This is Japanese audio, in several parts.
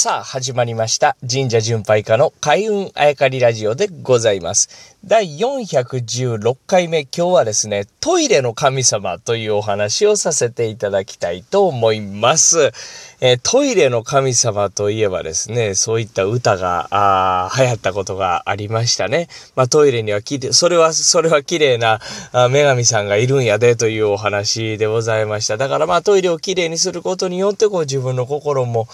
さあ、始まりました。神社巡拝家の開運あやかりラジオでございます。第416回目、今日はですね、トイレの神様というお話をさせていただきたいと思います。えー、トイレの神様といえばですね、そういった歌が、あ流行ったことがありましたね。まあ、トイレにはきれそれは、それは綺麗なあ女神さんがいるんやでというお話でございました。だからまあ、トイレをきれいにすることによって、こう自分の心も、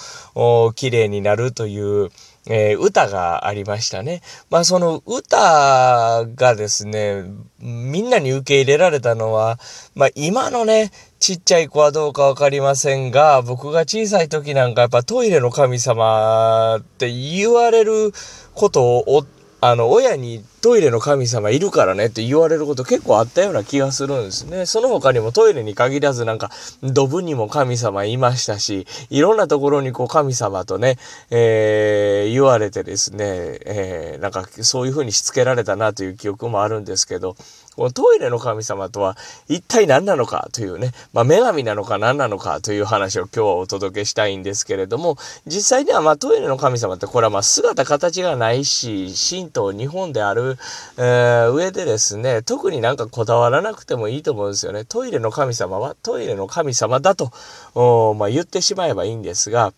綺麗になるという、えー、歌がありましたね。まあその歌がですね、みんなに受け入れられたのは、まあ今のね、ちっちゃい子はどうかわかりませんが、僕が小さい時なんかやっぱトイレの神様って言われることをあの、親にトイレの神様いるからねって言われること結構あったような気がするんですね。その他にもトイレに限らずなんか、ドブにも神様いましたし、いろんなところにこう神様とね、えー、言われてですね、えー、なんかそういう風にしつけられたなという記憶もあるんですけど、このトイレの神様とは一体何なのかというね、まあ、女神なのか何なのかという話を今日はお届けしたいんですけれども、実際にはまトイレの神様ってこれはま姿形がないし、神道日本である、えー、上でですね、特になんかこだわらなくてもいいと思うんですよね。トイレの神様はトイレの神様だと、まあ、言ってしまえばいいんですが、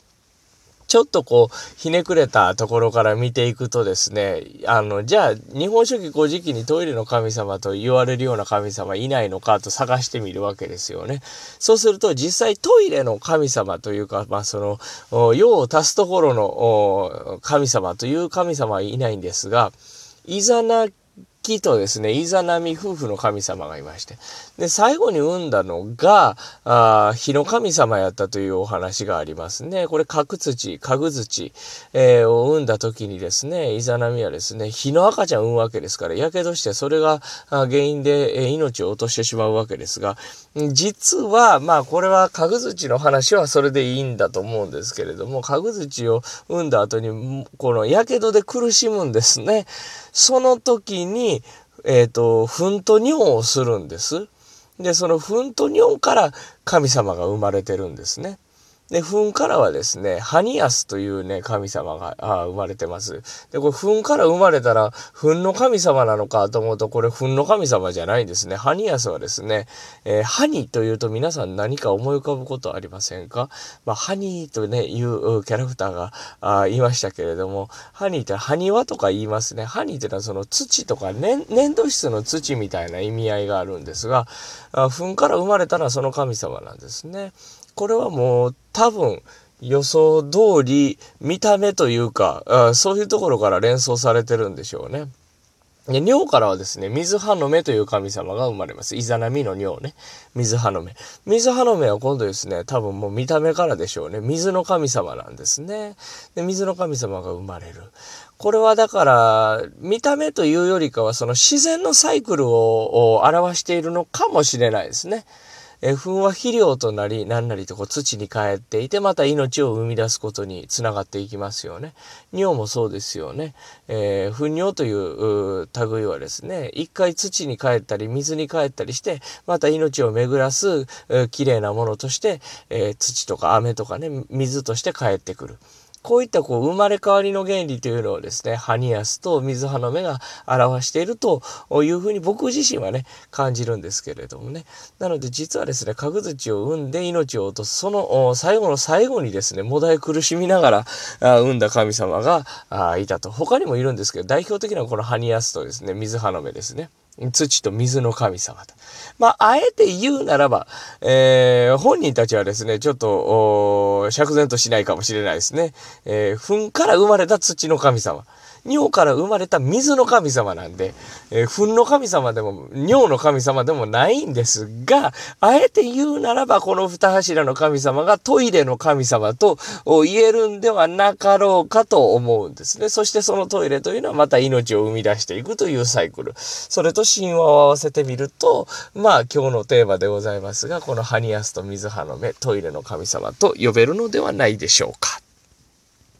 ちょっとこう、ひねくれたところから見ていくとですね、あの、じゃあ、日本書紀古事記にトイレの神様と言われるような神様いないのかと探してみるわけですよね。そうすると、実際トイレの神様というか、まあ、その、用を足すところの神様という神様はいないんですが、イザナ木とですね、イザナミ夫婦の神様がいまして。で、最後に産んだのが、あ火の神様やったというお話がありますね。これ、角土、家具土、えー、を産んだ時にですね、イザナミはですね、火の赤ちゃん産むわけですから、やけどしてそれが原因で、え、命を落としてしまうわけですが、実は、まあ、これは家具土の話はそれでいいんだと思うんですけれども、家具土を産んだ後に、このやけどで苦しむんですね。その時に、えっ、ー、と、糞と尿をするんです。で、その糞と尿から神様が生まれてるんですね。で、糞からはですね、ハニアスというね、神様があ生まれてます。で、これ糞から生まれたら、糞の神様なのかと思うと、これ糞の神様じゃないんですね。ハニアスはですね、えー、ハニーというと皆さん何か思い浮かぶことありませんか？まあ、ハニーとね、いうキャラクターがあ言いましたけれども、ハニーってハニワとか言いますね。ハニーってのはその土とか粘土質の土みたいな意味合いがあるんですが、あ糞から生まれたらその神様なんですね。これはもう多分予想通り見た目というか、あそういうところから連想されてるんでしょうね。で尿からはですね、水葉の目という神様が生まれます。イザナミの尿ね。水葉の目。水葉の目は今度ですね、多分もう見た目からでしょうね。水の神様なんですね。で、水の神様が生まれる。これはだから、見た目というよりかは、その自然のサイクルを表しているのかもしれないですね。え糞は肥料となり、何なりとこう土に帰っていて、また命を生み出すことにつながっていきますよね。尿もそうですよね。えー、糞尿という類はですね、一回土に帰ったり、水に帰ったりして、また命を巡らす、えー、綺麗なものとして、えー、土とか雨とかね、水として帰ってくる。こういったこう生まれ変わりの原理というのをですね、ハニアスと水葉の目が表しているというふうに僕自身はね、感じるんですけれどもね。なので実はですね、角土を産んで命を落とす、その最後の最後にですね、もだえ苦しみながら産んだ神様がいたと。他にもいるんですけど、代表的なこのハニアスとですね、水葉の目ですね。土と水の神様と。まあ、あえて言うならば、えー、本人たちはですね、ちょっと、釈然としないかもしれないですね。えー、糞から生まれた土の神様。尿から生まれた水の神様なんで、えー、糞の神様でも、尿の神様でもないんですが、あえて言うならば、この二柱の神様がトイレの神様と言えるんではなかろうかと思うんですね。そしてそのトイレというのはまた命を生み出していくというサイクル。それと神話を合わせてみると、まあ今日のテーマでございますが、このハニアスと水葉の目、トイレの神様と呼べるのではないでしょうか。